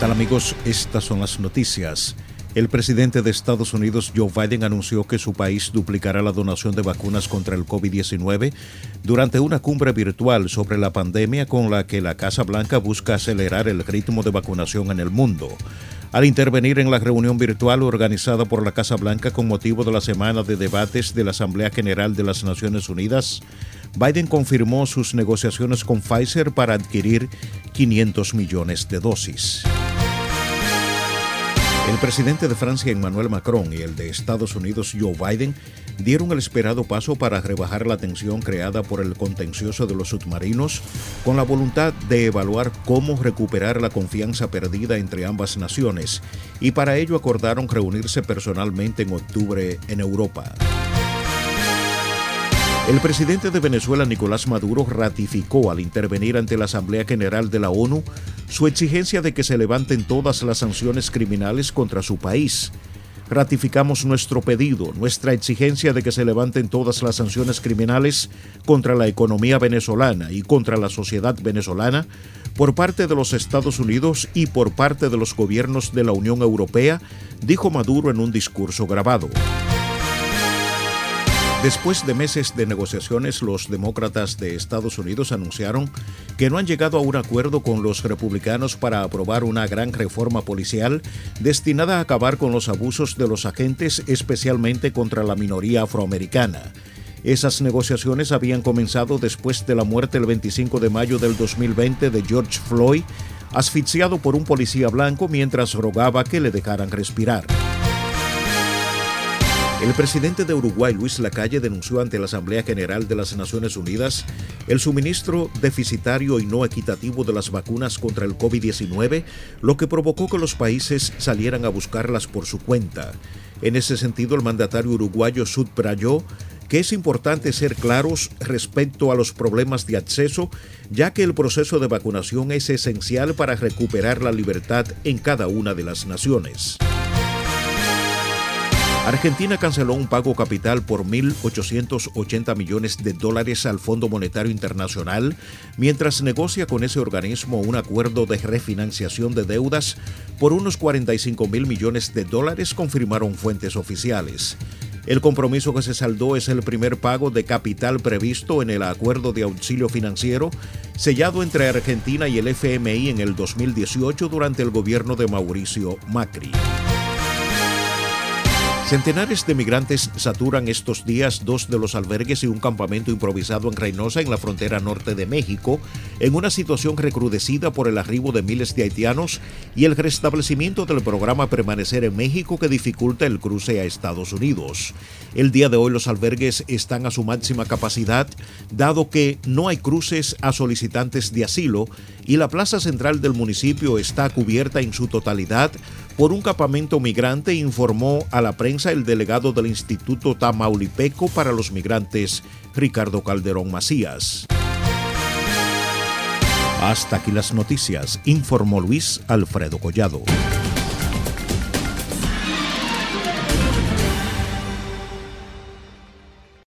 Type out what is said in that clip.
Tal amigos? Estas son las noticias. El presidente de Estados Unidos, Joe Biden, anunció que su país duplicará la donación de vacunas contra el COVID-19 durante una cumbre virtual sobre la pandemia con la que la Casa Blanca busca acelerar el ritmo de vacunación en el mundo. Al intervenir en la reunión virtual organizada por la Casa Blanca con motivo de la semana de debates de la Asamblea General de las Naciones Unidas, Biden confirmó sus negociaciones con Pfizer para adquirir 500 millones de dosis. El presidente de Francia, Emmanuel Macron, y el de Estados Unidos, Joe Biden, dieron el esperado paso para rebajar la tensión creada por el contencioso de los submarinos, con la voluntad de evaluar cómo recuperar la confianza perdida entre ambas naciones, y para ello acordaron reunirse personalmente en octubre en Europa. El presidente de Venezuela, Nicolás Maduro, ratificó al intervenir ante la Asamblea General de la ONU su exigencia de que se levanten todas las sanciones criminales contra su país. Ratificamos nuestro pedido, nuestra exigencia de que se levanten todas las sanciones criminales contra la economía venezolana y contra la sociedad venezolana por parte de los Estados Unidos y por parte de los gobiernos de la Unión Europea, dijo Maduro en un discurso grabado. Después de meses de negociaciones, los demócratas de Estados Unidos anunciaron que no han llegado a un acuerdo con los republicanos para aprobar una gran reforma policial destinada a acabar con los abusos de los agentes, especialmente contra la minoría afroamericana. Esas negociaciones habían comenzado después de la muerte el 25 de mayo del 2020 de George Floyd, asfixiado por un policía blanco mientras rogaba que le dejaran respirar. El presidente de Uruguay, Luis Lacalle, denunció ante la Asamblea General de las Naciones Unidas el suministro deficitario y no equitativo de las vacunas contra el COVID-19, lo que provocó que los países salieran a buscarlas por su cuenta. En ese sentido, el mandatario uruguayo subrayó que es importante ser claros respecto a los problemas de acceso, ya que el proceso de vacunación es esencial para recuperar la libertad en cada una de las naciones. Argentina canceló un pago capital por 1.880 millones de dólares al Fondo Monetario Internacional mientras negocia con ese organismo un acuerdo de refinanciación de deudas por unos 45 mil millones de dólares, confirmaron fuentes oficiales. El compromiso que se saldó es el primer pago de capital previsto en el acuerdo de auxilio financiero sellado entre Argentina y el FMI en el 2018 durante el gobierno de Mauricio Macri. Centenares de migrantes saturan estos días dos de los albergues y un campamento improvisado en Reynosa, en la frontera norte de México, en una situación recrudecida por el arribo de miles de haitianos y el restablecimiento del programa Permanecer en México que dificulta el cruce a Estados Unidos. El día de hoy los albergues están a su máxima capacidad, dado que no hay cruces a solicitantes de asilo y la plaza central del municipio está cubierta en su totalidad por un campamento migrante, informó a la prensa el delegado del Instituto Tamaulipeco para los Migrantes, Ricardo Calderón Macías. Hasta aquí las noticias, informó Luis Alfredo Collado.